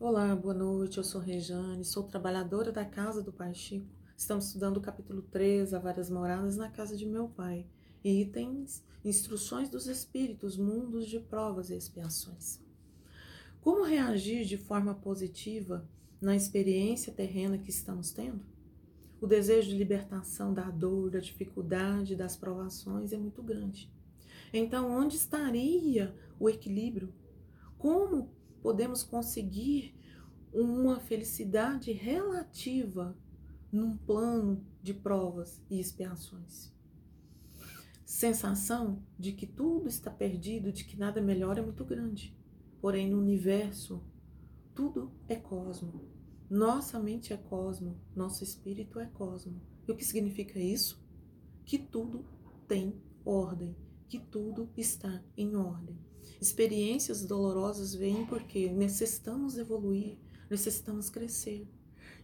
Olá, boa noite. Eu sou Rejane, sou trabalhadora da casa do Pai Chico. Estamos estudando o capítulo 3, a várias moradas na casa de meu pai. Itens, instruções dos espíritos, mundos de provas e expiações. Como reagir de forma positiva na experiência terrena que estamos tendo? O desejo de libertação da dor, da dificuldade, das provações é muito grande. Então, onde estaria o equilíbrio? Como podemos conseguir uma felicidade relativa num plano de provas e expiações. Sensação de que tudo está perdido, de que nada melhor é muito grande. Porém, no universo, tudo é cosmo. Nossa mente é cosmo, nosso espírito é cosmo. E o que significa isso? Que tudo tem ordem, que tudo está em ordem. Experiências dolorosas vêm porque necessitamos evoluir, necessitamos crescer.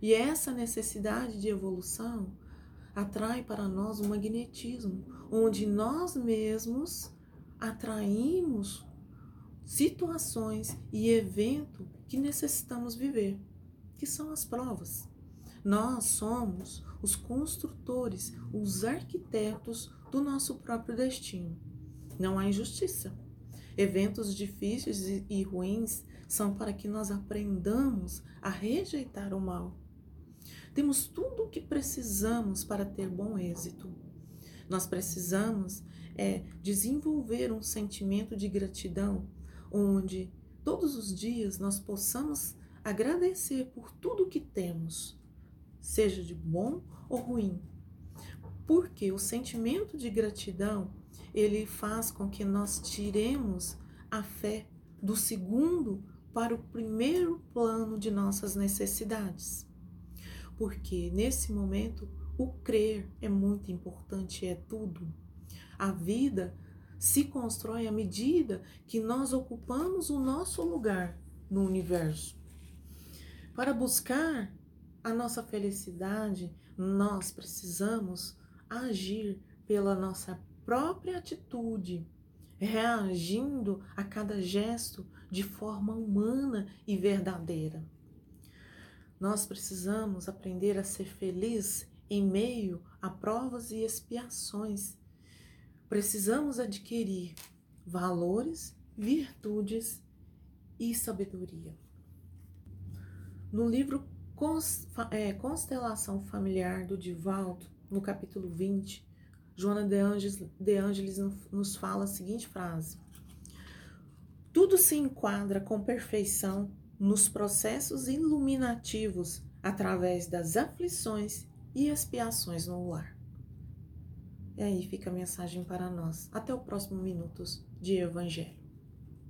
E essa necessidade de evolução atrai para nós um magnetismo, onde nós mesmos atraímos situações e eventos que necessitamos viver, que são as provas. Nós somos os construtores, os arquitetos do nosso próprio destino. Não há injustiça. Eventos difíceis e ruins são para que nós aprendamos a rejeitar o mal. Temos tudo o que precisamos para ter bom êxito. Nós precisamos é desenvolver um sentimento de gratidão, onde todos os dias nós possamos agradecer por tudo que temos, seja de bom ou ruim. Porque o sentimento de gratidão ele faz com que nós tiremos a fé do segundo para o primeiro plano de nossas necessidades. Porque nesse momento o crer é muito importante, é tudo. A vida se constrói à medida que nós ocupamos o nosso lugar no universo. Para buscar a nossa felicidade, nós precisamos agir pela nossa própria atitude, reagindo a cada gesto de forma humana e verdadeira. Nós precisamos aprender a ser feliz em meio a provas e expiações. Precisamos adquirir valores, virtudes e sabedoria. No livro é, Constelação Familiar do Divaldo, no capítulo 20, Joana de Angelis, de Angelis nos fala a seguinte frase: Tudo se enquadra com perfeição nos processos iluminativos através das aflições e expiações no lar. E aí fica a mensagem para nós. Até o próximo Minutos de Evangelho.